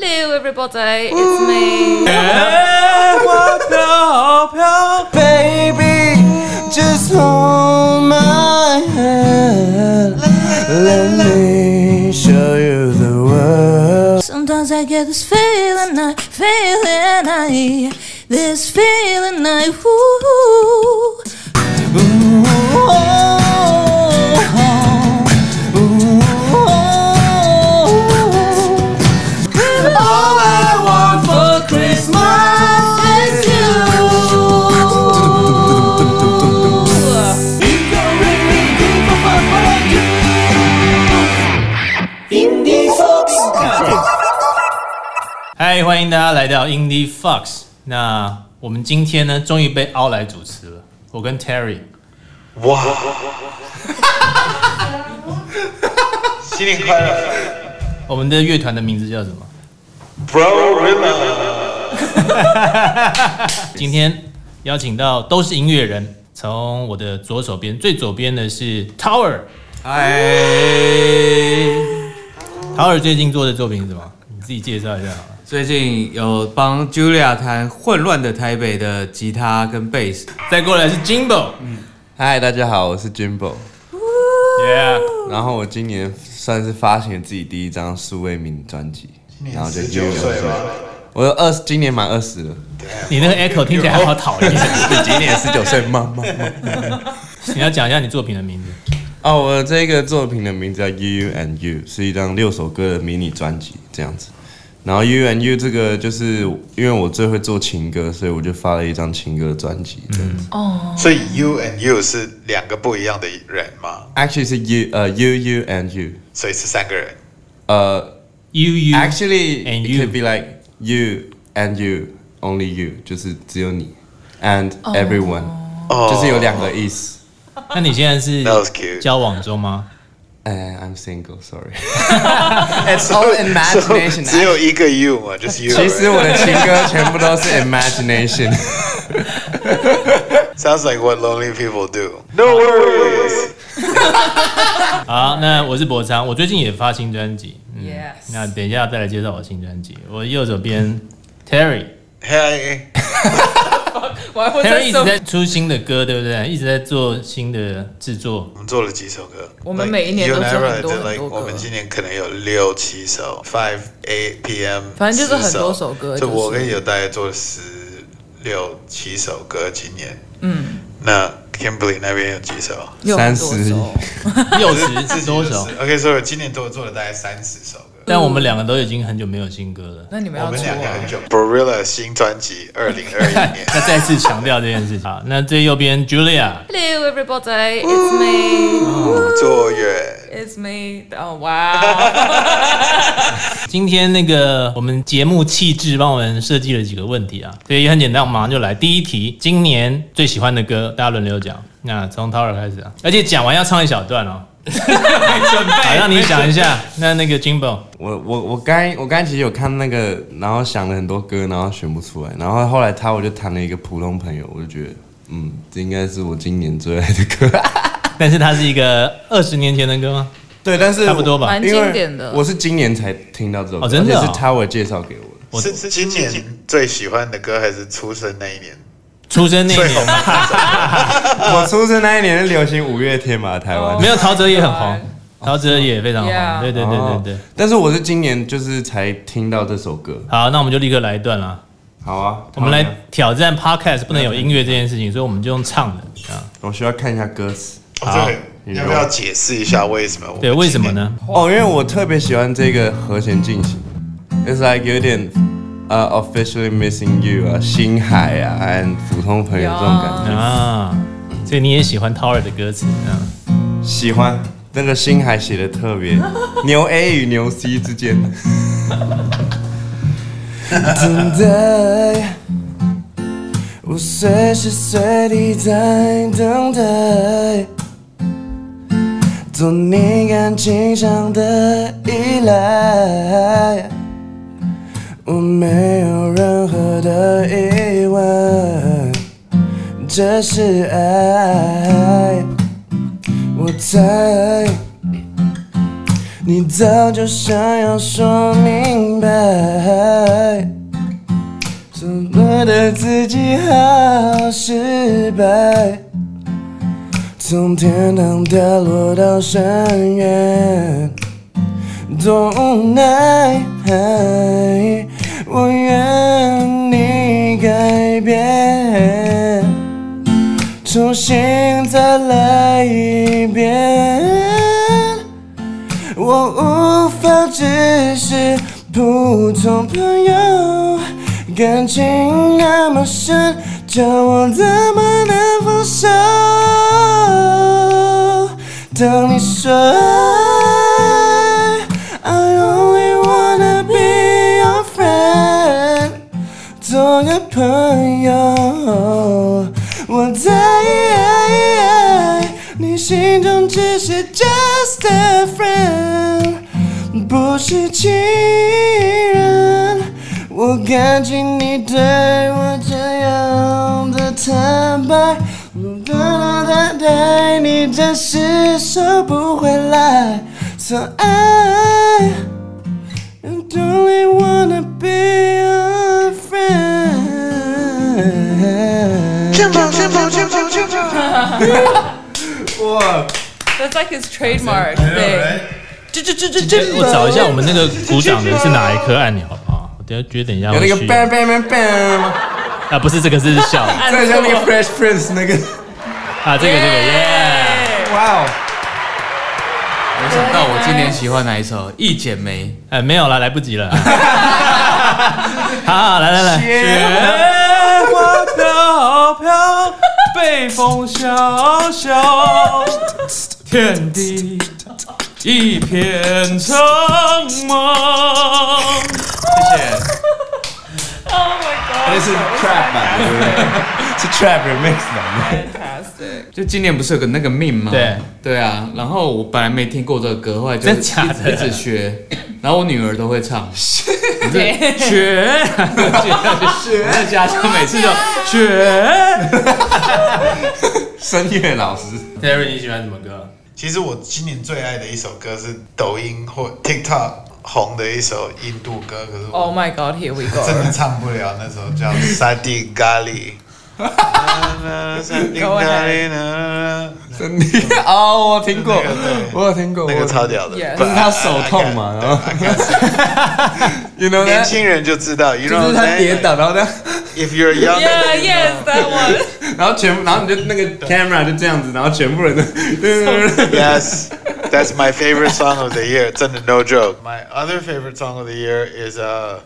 Hello, everybody. It's me. Yeah, what baby. Just hold my hand. Let me show you the world. Sometimes I get this feeling, I I this feeling, I. Ooh. 到 Indie Fox。那我们今天呢，终于被凹来主持了。我跟 Terry，哇！新年快乐我们的乐团的名字叫什么？，Bro Rilla。今天邀请到都是音乐人，从我的左手边，最左边的是 Tower。嗨，Tower 最近做的作品是什么？你自己介绍一下好了。最近有帮 Julia 弹《混乱的台北》的吉他跟贝斯。再过来是 Jimbo。嗨，大家好，我是 Jimbo。Yeah，然后我今年算是发行了自己第一张数位迷你专辑，然后就十九岁了，我有二十，今年满二十了。你那个 echo 听起来好讨厌。你今年十九岁吗？吗吗你要讲一下你作品的名字。哦，我这个作品的名字叫 You and You，是一张六首歌的迷你专辑，这样子。然后 You and You 这个就是因为我最会做情歌，所以我就发了一张情歌专辑。这样子。所以 You and You 是两个不一样的人吗？ Actually 是 You 呃 You You and You，所以是三个人。呃 You you Actually and it you could be like You and You only You，就是只有你，and everyone，哦就是有两个意思。那你现在是 That was cute 交往中吗？ 哎，I'm single，sorry。It's all 只 imagination。有一个 You 嘛，就是 You。其实我的情歌全部都是 imagination。 Sounds like what lonely people do. No worries. 好，那我是博昌，我最近也发新专辑。嗯 Yes 那等一下再来介绍我新专辑。我右手边 Terry，Terry Hey， 我还会再一直在出新的歌，对不对？一直在做新的制作。我们做了几首歌？我们每一年都做很多 Like, 很多歌我们今年可能有六七首，Five Eight PM，反正就是很多首歌就就是我跟有大概做了十六七首歌，今年。嗯。那 Kimberly 那边有几首？三十首 六自十多首，OK，所以我今年都做了大概三十首歌。但我们两个都已经很久没有新歌了。那你们我们要出啊两个很？久。Barilla 新专辑二零二一 年。那再次强调这件事情。好，那最右边 Julia，Hello, everybody. It's me. 作乐 It's me. 哦，哇！今天那个我们节目气质帮我们设计了几个问题啊，所以也很简单，我们马上就来。第一题，今年最喜欢的歌，大家轮流讲。那从 Tower 开始啊，而且讲完要唱一小段哦。好，让你想一下。那那个 Jimbo，我我我刚我刚其实有看那个，然后想了很多歌，然后选不出来，然后后来他我就谈了一个普通朋友，我就觉得，嗯，这应该是我今年最爱的歌。但是它是一个二十年前的歌吗？对，但是差不多吧蛮经典的我是今年才听到这首歌，哦真的哦而且是 Tower 介绍给我的。我是是今年最喜欢的歌，还是出生那一年？出生那一年，我出生那一年是流行五月天嘛，台湾。没有陶喆也很红，陶喆也非常红。对对对对对。但是我是今年就是才听到这首歌。好，那我们就立刻来一段啦。好啊，我们来挑战 Podcast 不能有音乐这件事情，所以我们就用唱的啊。我需要看一下歌词。好，要不要解释一下为什么？对，为什么？呢？哦，因为我特别喜欢这个和弦进行，It's like 有点呃、officially missing you 啊，星海啊，和普通朋友这种感觉。啊，所以你也喜欢 Tower 的歌词啊？喜欢那个星海写的特别，牛 A 与牛 C 之间。等待，我随时随地在等待，做你感情上的依赖。我没有任何的疑问，这是爱。我猜你早就想要说明白，总觉得自己好失败，从天堂掉落到深渊，多无奈。我愿你改变，重新再来一遍。我无法只是普通朋友，感情那么深，叫我怎么能放手？当你说朋友，我在你心中只是 just a friend，不是情人。我感激你对我这样的坦白，但但对你暂时收不回来。So I 哇，That's like his trademark thing. 这这这这这，我找一下我们那个鼓掌的是哪一颗按钮好不好？我等下觉得等一下有那个 bang bang bang bang 吗？啊，不是这个是笑的这像那个 Fresh Prince 那个。啊，这个这个耶，哇哦！没想到我今年喜欢哪一首《一剪梅》。哎，没有了，来不及了。好，来来来，雪花飘飘，北风萧萧，天地一片苍茫。谢谢。Oh my god. 这是 trap 版的，对不对？是 trap remix 版的。Fantastic. 就今年不是有个那个 meme 吗？对对啊，然后我本来没听过这个歌，后来就一直一直学，然后我女儿都会唱。对雪，雪，我在家就每次就雪。声乐老师，Terry，你喜欢什么歌？其实我今年最爱的一首歌是抖音或 TikTok 红的一首印度歌，可是 Oh my god, here we go. 真的唱不了，那首叫《沙地咖喱》。沙地 Go 咖 ahead 喱呢？真的哦，我听过那个对，我有听过，那个我超屌的 Yes 不是他手痛嘛，然后 you know 年 that，轻人就知道，you 就 know 是他跌倒，然后这样， If you're young, Yeah, yes, that one. 然后全部，然后你就那个 camera 就这样子，然后全部人都，对对对对 Yes, that's my favorite song of the year. 真的 no joke. My other favorite song of the year is uh,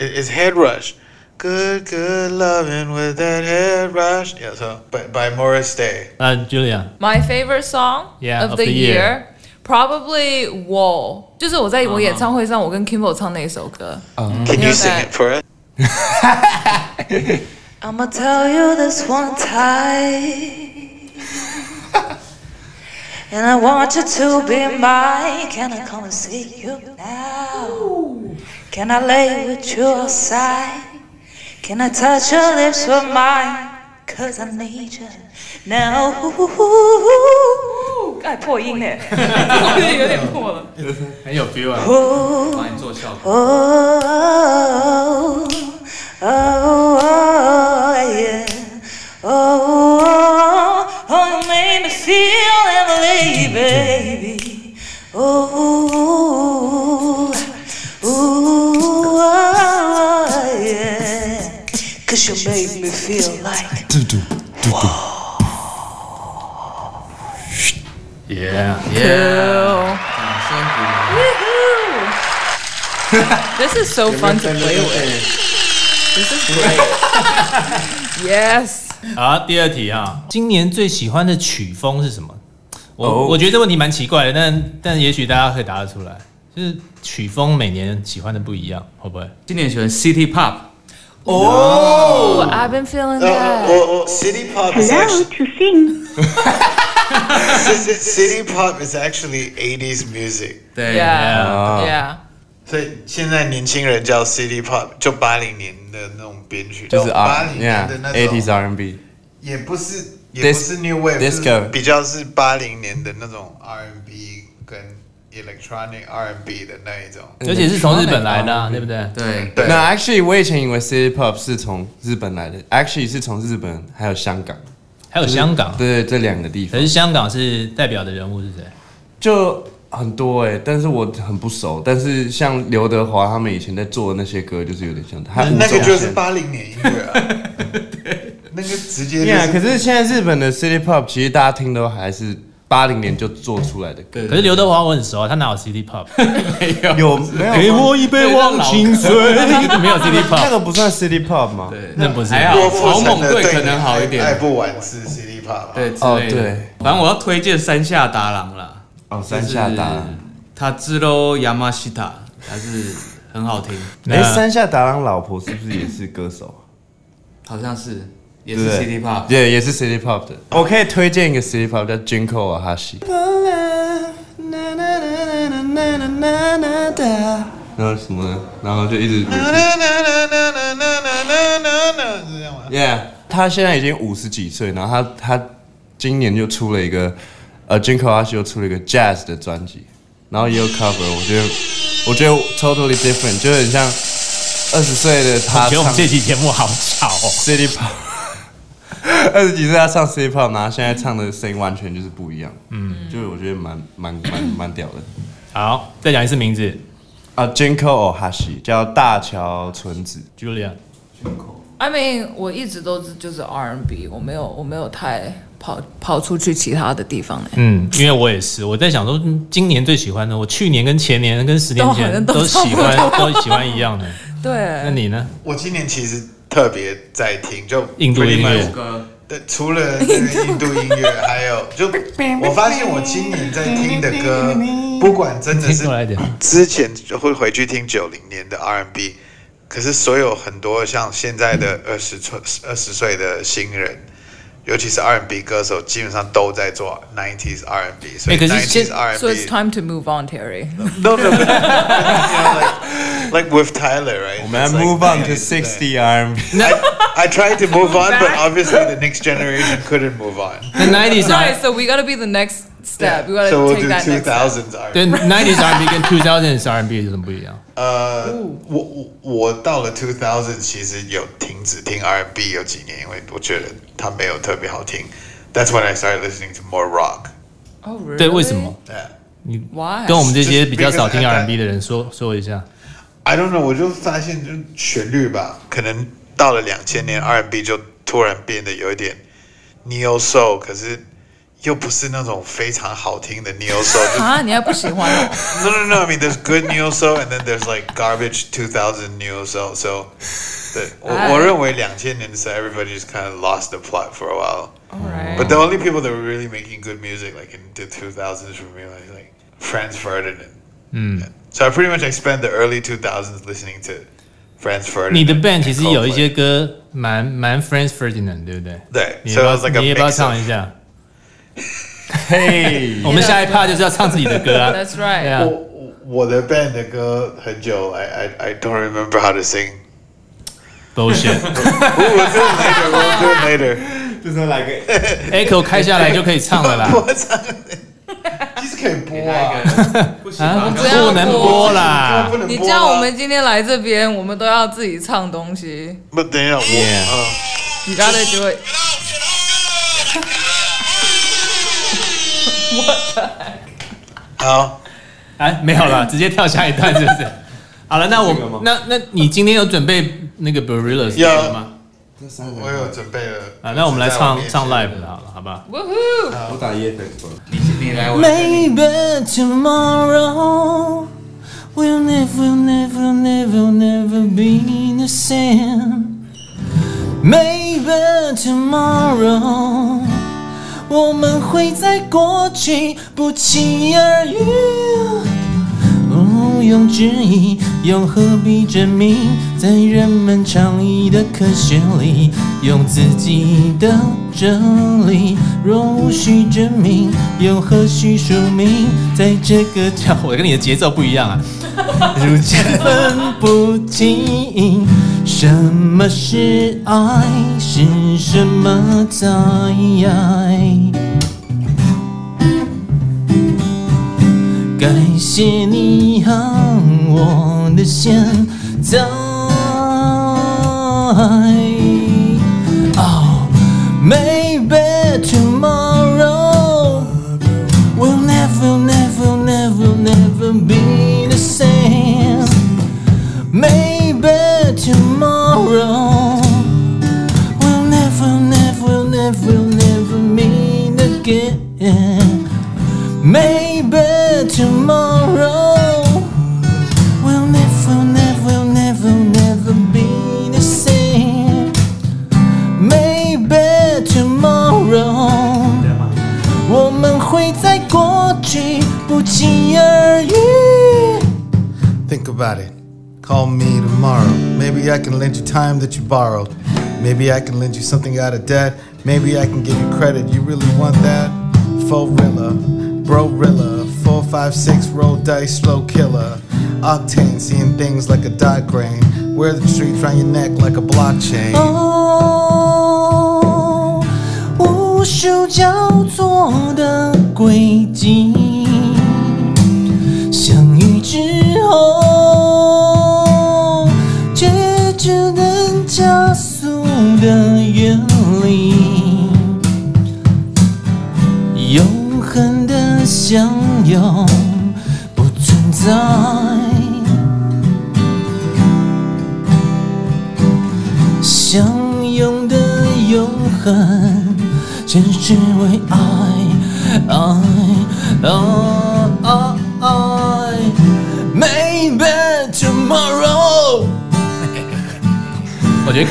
is Head Rush. Good, good loving with that head rush. Yeah, so by by Morris Day. 啊，Julia， My favorite song Yeah, of of the the year. year. Probably Wall，就是我在我演唱会上，我跟 Kimbo 唱那一首歌。 Can you sing it for us? I'ma tell you this one time. And I want you to be mine. Can I come and see you now? Can I lay with you outside? Can I touch your lips with mine? Cause I need you now. 哎，破音呢，有点破了。很有 feel 啊。帮你做效果。 Oh, oh, oh, yeah. Oh, oh, you made me feel heavenly, baby. Oh, you made me feel like. Yeah， Cool. 掌声鼓励。 Woohoo! this is so fun to play with. This is great. yes. 好，第二题啊，今年最喜欢的曲风是什么？我、哦我觉得这问题蛮奇怪的，但但也许大家可以答得出来。就是曲风每年喜欢的不一样，会不会？今年喜欢 City Pop， Oh, I've been feeling Uh, that. well, well, City Pop is Hello actually to sing. City City Pop is actually 80s music. 对 Yeah, yeah. 所以现在年轻人叫 City Pop，就八零年的那种编曲，就是八 R 零年的那 yeah eighties 种， R&B，也不是也不是 New Wave， disco 就是比较是八零年的那种 R&B 跟 electronic R&B 的那一种。而且是从日本来的、啊，对不对？对，对那 actually 我以前以为 City Pop 是从日本来的，actually 是从日本还有香港，还有香港，对这两个地方可是香港是代表的人物是谁？就很多哎、但是我很不熟。但是像刘德华他们以前在做的那些歌，就是有点像他。那个就是八零年音乐啊，那个直接就 Yeah，可是是现在日本的 City Pop 其实大家听都还是八零年就做出来的歌，可是刘德华我很熟啊，他哪有 CD Pop？没有有没有给我？一杯忘情水，没有 CD 那 Pop，那个不算 City Pop 吗？对，那不是还好，草蜢队可能好一爱点，不完是 CD pop 啊。对之哦类的。对反正我要推荐山下达郎啦，哦，山下达郎。他知喽亚麻西塔，还是很好听，哎、那山下达郎老婆是不是也是歌手？好像是也是 City Pop，对，也是 City Pop 的。我可以推荐一个 City Pop 叫 Jinko Ahashi。然后什么？然后就一直。Yeah，他现在已经五十几岁，然后他他今年就出了一个，呃，Jinko Ahashi 又出了一个 Jazz 的专辑，然后也有 cover，我觉得我觉得 totally different，就很像二十岁的他。我觉得我们这期节目好吵哦。City Pop。二十几岁他唱 City Pop，然后现在唱的声音完全就是不一样，嗯，就是我觉得蛮蛮蛮蛮屌的。好，再讲一次名字啊，Jinko Ohashi 叫大桥纯子，，Julia。I mean，我一直都是就是 R&B，我没有我没有太跑跑出去其他的地方呢。嗯，因为我也是，我在想说，嗯今年最喜欢的，我去年跟前年跟十年前都好像都都喜欢都喜欢一样的。对那，你呢？我今年其实特别在听，就印度音乐对，除了那个印度音乐，还有就 我发现我今年在听的歌，不管真的是。之前就会回去听九零年的 R&B，可是所有很多像现在的二十岁二十岁的新人，尤其是 R&B 歌手，基本上都在做 90s R&B，所以哎可是现 90s So it's R&B。 time to move on, Terry. No, no, but, you know, like, like with Tyler, right? 我们要 It's like- move on to 60 R&B。 I, I tried to move on, but Back. obviously the next generation couldn't move on. 那 nineties Sorry, R so we gotta be the next step. We gotta so we'll take do that next step. 2000s R&B. 对 nineties R&B 跟 two thousands R&B 有什么不一样？ 呃，我我我到了 two thousand，其实有停止听 R&B 有几年，因为我觉得它没有特别好听。That's when I started listening to more rock. Oh, really? 对，为什么？Yeah. 你 Why? 跟我们这些比较少听 R&B 的人说说一下。I don't know，我就发现就旋律吧，可能到了两千年 R&B 就突然变得有一点 neo soul，可是又不是那种非常好听的 neo soul，就啊，你还不喜欢哦？ No, no, no. I mean, there's good neo soul, and then there's like garbage 2000 neo soul. So, 对我我认为两千年的时候，everybody just kind of lost the plot for a while. Alright. But the only people that were really making good music, like in the 2000s, for me, like, like Franz Ferdinand. 嗯， So I pretty much I spent the early 2000s listening to Franz Ferdinand. 你的 band 其 and 实有一 Coldplay. 些歌蛮蛮 Franz Ferdinand，对不对？对你 so 要 it was like a 你要不要 mix 唱 of- 一下？ 嘿 我们下一趴就是要唱自己的歌啊。Thats right 我我的 band 的歌很久，I I I don't remember how to sing bullshit aco 开下来就可以唱了啦。其实可以播啊。不啊？不能播啦。你叫我们今天来这边我们都要自己唱东西。Butdamn 我你刚才就会好，哎，没有了，直接跳下一段是不是？好了，那我那那你今天有准备那个 Barillas 有的吗？我有准备了啊，那我们来唱唱 live 的的。好了，好吧？Woohoo! 我打 E F X 你你来，我来跟你 Maybe tomorrow will never, never, never, never be the same. Maybe tomorrow 我们会在过去不期而遇。毋庸置疑，又何必证明？在人们倡议的科学里，用自己的真理。若无需证明，又何须说明？在这个跳，我跟你的节奏不一样啊。如今分不清什么是爱，是什么在爱。感谢你和我的现在。time that you borrowed. Maybe I can lend you something out of debt. Maybe I can give you credit. You really want that? Forilla, Brorilla, 456 roll dice, slow killer. Octane, seeing things like a dot grain. Wear the streets round your neck like a blockchain. 哦，无数交错的轨迹，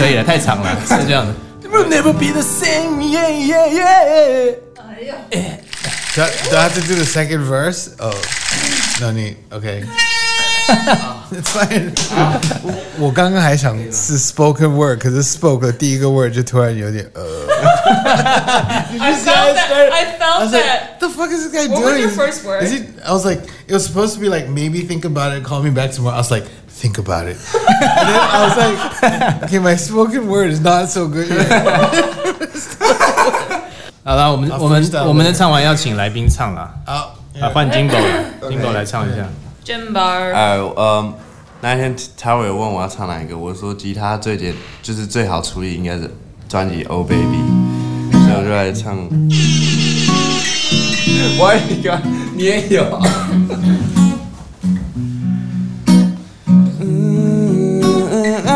可以了，太长了，是这样的。Will never be the same, yeah, yeah, yeah. Do I, do I have to do the second verse? Oh, no need. Okay. It's fine. 我刚刚还想是 spoken word，可是 spoke 的第一个 word 就突然有点呃。 I felt that. I I felt was like, that. the fuck is this guy What doing? was your Is- first word? Is he, I was like, it was supposed to be like, maybe think about it, call me back tomorrow. I was like, think about it. and then I was like, okay, my spoken word is not so good yet. 好了，我们啊我们 freestyle 我们的唱完要请来宾唱了，好，啊，换金狗了，金狗来唱一下。 Jim Bar. 哎，呃，那天 Tower 有问我要唱哪一个，我说吉他最简，就是最好处理应该是专辑《Oh Baby》，所以我就来唱。我也有，你也有。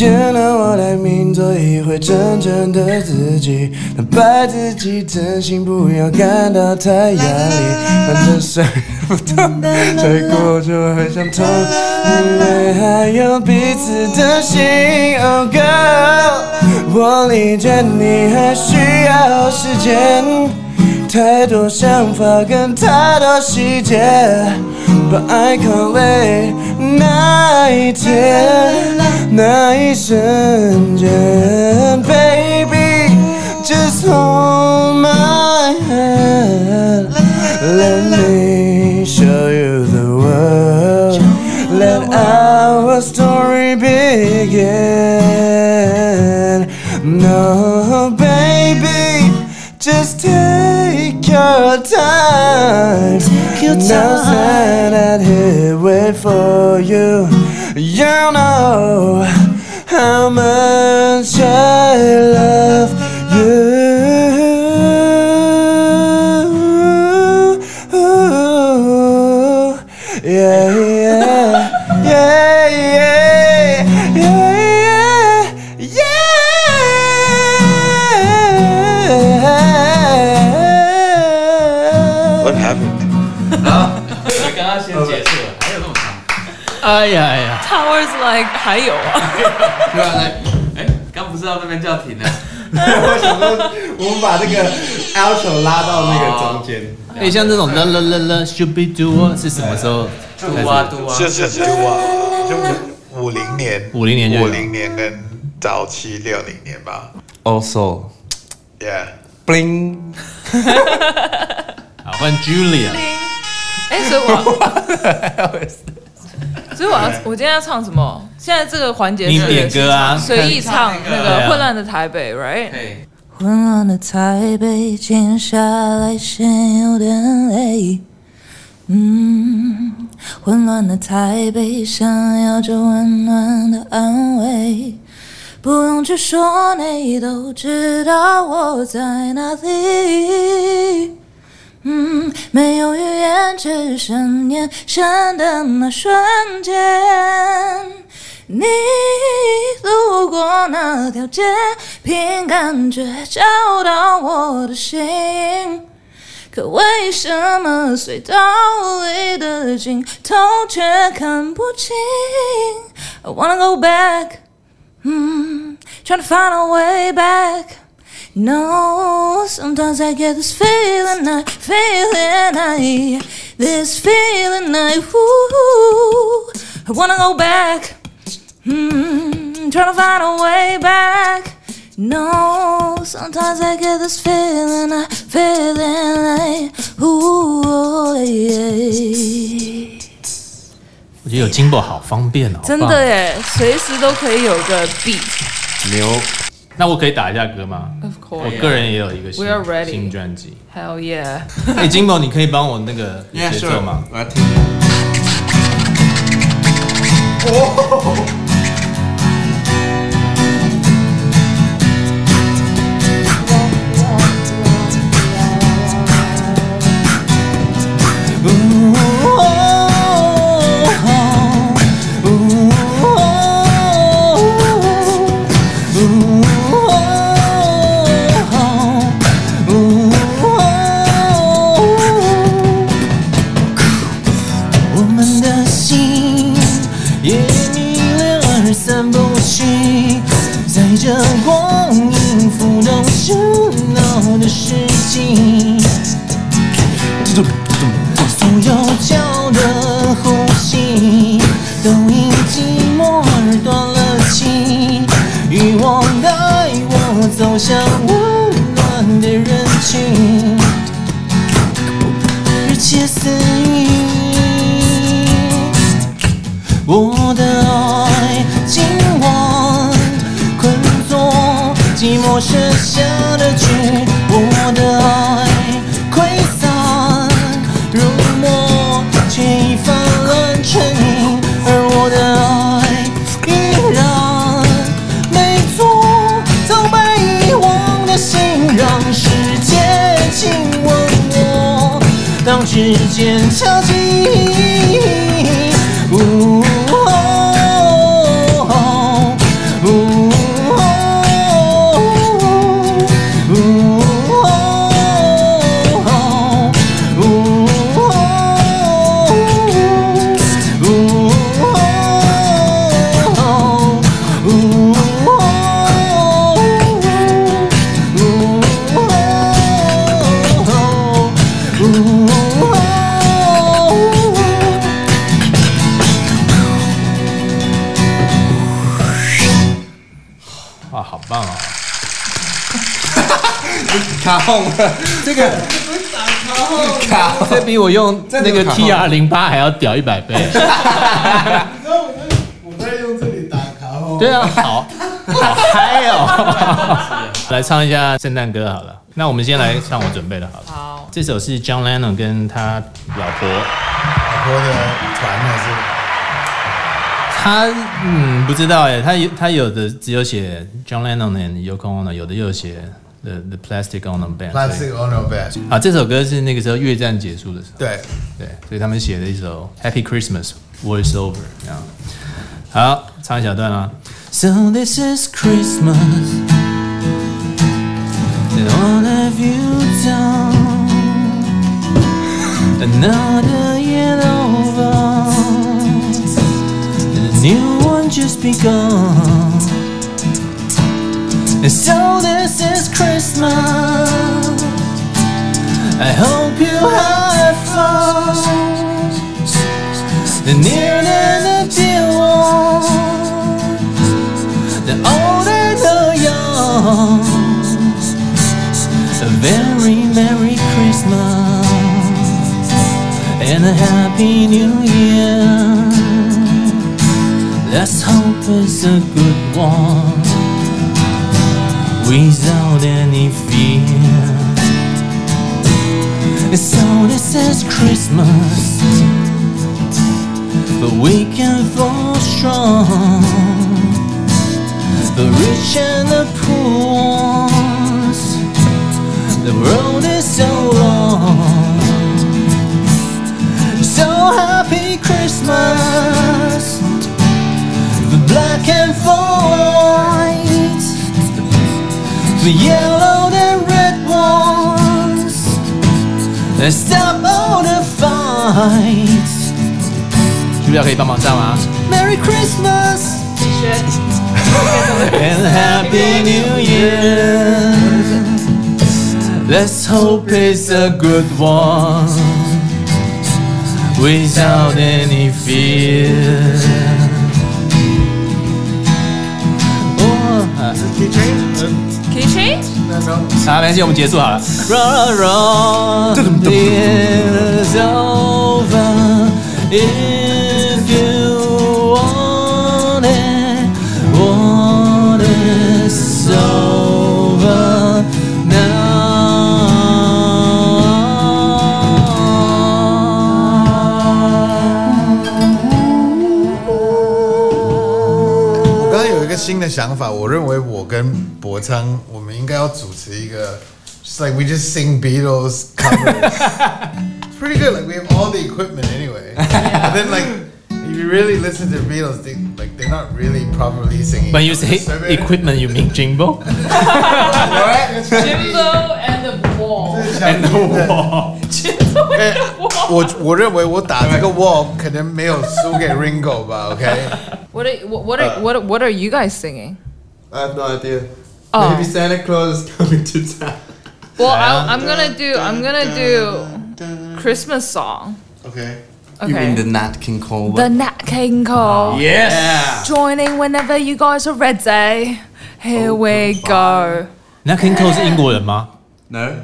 见了。我来抿做一回真正的自己，坦白自己，真心不要感到太压力，反正谁不痛，吹过就会相同，因为还有彼此的心。Oh girl，我理解你还需要时间。太多想法跟太多细节，把爱靠累那一天，那一瞬间，Baby，just hold my hand，Let me show you the world，Let our story begin。No, baby, just take your time. Take your time. that I'm here, wait for you. You know how much I love you. Yeah, 还有啊。对啊，来，哎，刚不是到那边叫停了？我想说，我们把这个 outro 拉到那个中间。哎，像这种啦啦啦啦，should be do 是什么时候开始？嘟啊嘟啊，就是就啊，就五五零年，五零年五零年跟早期六零年吧。Also，Yeah. bling，好，换 Julia。哎，所以我要，所以我要，我今天要唱什么？现在这个环节你是点歌啊，随意唱那个混乱的台北，right？混乱的台北，静下来先有点累。嗯，混乱的台北，想要这温暖的安慰，不用去说，你都知道我在哪里。嗯，没有语言，只剩眼神的那瞬间。你路过那条街，凭感觉找到我的心。可为什么隧道里的尽头却看不清？I wanna go back，嗯，trying to find a way back。No, sometimes I get this feeling, I feeling, I this feeling, I ooh, I wanna go back. Hmm, trying to find a way back. No, sometimes I get this feeling, I feeling like ooh, yeah. 我觉得有金宝好方便哦，真好棒的耶，随时都可以有个 beat。牛， 那我可以打一下歌吗？Of 我个人也有一个新 We are ready 新专辑。Hell yeah！哎，金宝，你可以帮我那个节 sure 奏吗？我要听。我因寂寞而断了气，欲望带我走向温暖的人群。日切似雨。我的爱今晚困坐寂寞设下的局，我的爱时间敲击。卡轰了，这个卡轰，这比我用那个真的卡 TR 零八还要屌一百倍。我在用这里打卡哦。对啊，好好嗨哦！来唱一下圣诞歌好了。那我们先来唱我准备的好了。好，这首是 John Lennon 跟他老婆，老婆的团还是他嗯不知道哎，他有他有的只有写 John Lennon and Yoko Ono，有的又写 The The Plastic Ono Band 所以。 Plastic Ono Band？啊，这首歌是那个时候越战结束的时候，对，对，所以他们写了一首 Happy Christmas War is Over 这样。好，唱一小段啊。So this is Christmas, and what have you done? Another year over, and a new one just begun. And so this is Christmas. I hope you have fun. The near and the dear ones, the old and the young. Merry, Merry Christmas and a Happy New Year. Let's hope it's a good one without any fear. So this is Christmas, we can fall strong. The rich and the poor the road is so the yellow and red ones. Let's stop all the fights. 茱莉亚可以帮忙唱吗？Merry Christmas and Happy New Year. Let's hope it's a good one without any fear. Oh, Can you 吹吹。好，没关系，我们结束好了。想法，我认为我跟博昌，我们应该要主持一个，just like we just sing Beatles covers. it's pretty good. Like we have all the equipment anyway. And then like if you really listen to the Beatles, they like they're not really properly singing. When you say equipment, you mean Jimbo What? Jimbo and the wall. and the wall. 哎 我我认为我打这个 wall 可能没有输给 Ringo 吧，OK？ What are what what are what, what are you guys singing? I have no idea. Oh. Maybe Santa Claus is coming to town. Well, I, I'm gonna do I'm gonna do Christmas song. OK， You mean the Okay. Nat King Cole? The Nat King Cole. Yes. Joining whenever you guys are ready. Here we go. 那 King Cole 是英国人吗 No?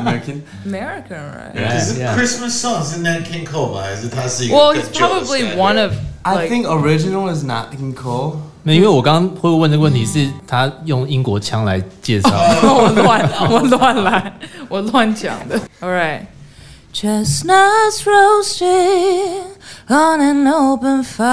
American? American, right? Yeah, yeah. Christmas song 是 Nat King Cole 吗？还是他是一个 Well, 更 he's 旧的 probably standard？ one of I like think original is Nat King Cole. 没有，因为我刚刚会问这个问题是他用英国腔来介绍。我乱我乱来，我乱讲的。All right. Chestnuts roasting on an open fire.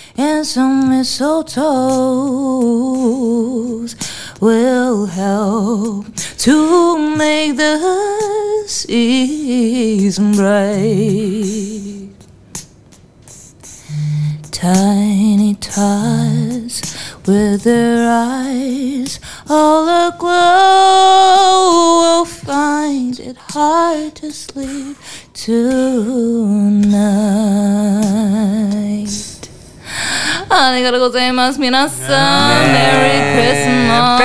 and some mistletoes will help to make the season bright. Tiny tots with their eyes all aglow will find it hard to sleep tonight. ありがとうございます。皆さん、Merry Christmas!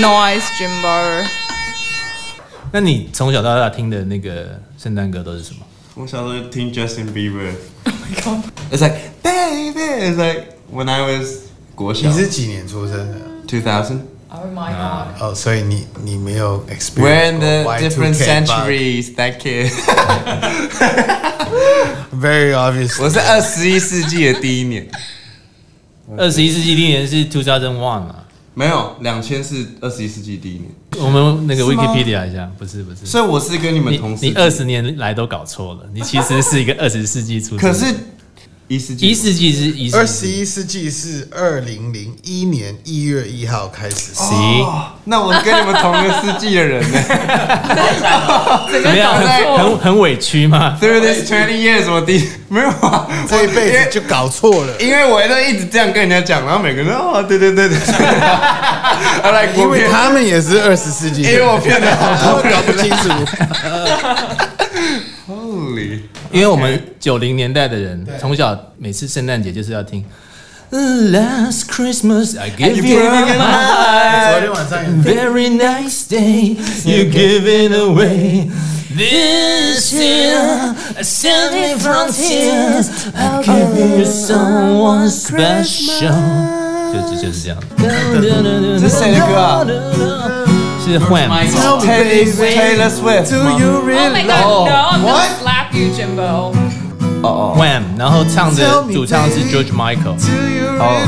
Nice, Jimbo. 那你从小到大听的那个圣诞歌都是什么？我小时候听 Justin Bieber. It's like baby. It's like when I was 国小你是几年出生的？ 2000. Oh my god. 哦，所以你你没有 experience We're in the different centuries. That kid. Very obvious. 我是二十一世纪的第一年，二十一世纪第一年是 two thousand one 啊？没有两千是二十一世纪第一年，我们那个 Wikipedia 一下，不是不是。所以我是跟你们同时。你二十年来都搞错了，你其实是一个二十世纪出生。可是一世纪一世纪是一二世纪，十一世纪是二零零一年一月一号开始。行，那我跟你们同一个世纪的人呢？怎么样？很很很委屈吗？对不对？Twenty years 我第一没有啊，这一辈子就搞错了，因为我都一直这样跟人家讲，然后每个人都哦，对对对对，因为他们也是二十世纪，因为我骗了好多人搞不清楚。Holy，因为我们九零年代的人，从小每次圣诞节就是要听。Last Christmas I gave you a 昨 heart, 天晚上也 very nice day you give it away. This year I send me from tears, I give you someone special. 就就就是这样。这是谁的歌啊？是 Wham。 Taylor Taylor Swift Do 吗 you Oh my really god, know? no, I'm What? You, Jimbo. Wham，然后唱的主唱是 George Michael。Know?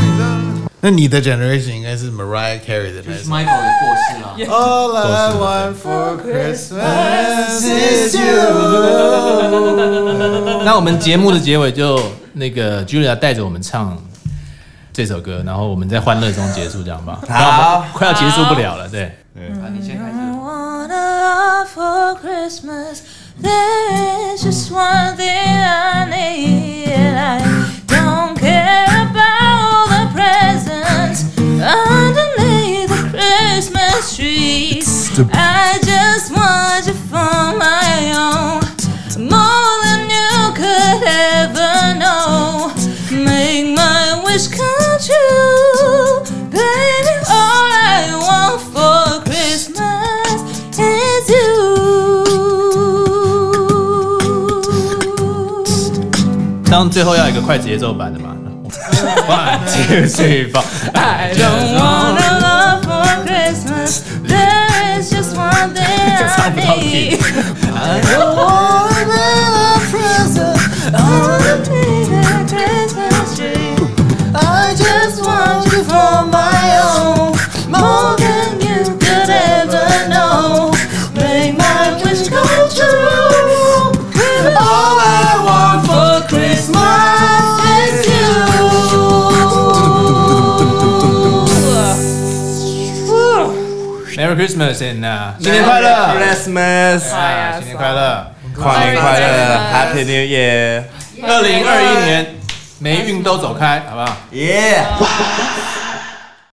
那你的 generation 应该是 Mariah Carey 的那首。Michael 也过世了，All I want for Christmas is you。那我们节目的结尾就那个 Julia 带着我们唱这首歌，然后我们在欢乐中结束，这样吧？好快要结束不了了，对。好，你先开始。I want a lot for Christmas. There's just one thing I need. I don't care about the presents underneath the Christmas tree. I just want you for my own, 当最后要一个快节奏版的嘛。One, two, three, four. I don't want a love for Christmas. There is just one thing I need. Christmas and 啊，新年快乐 Christmas，啊，新年快乐！跨年快乐，Happy New Year，二零二一年霉运都走开，好不好？耶！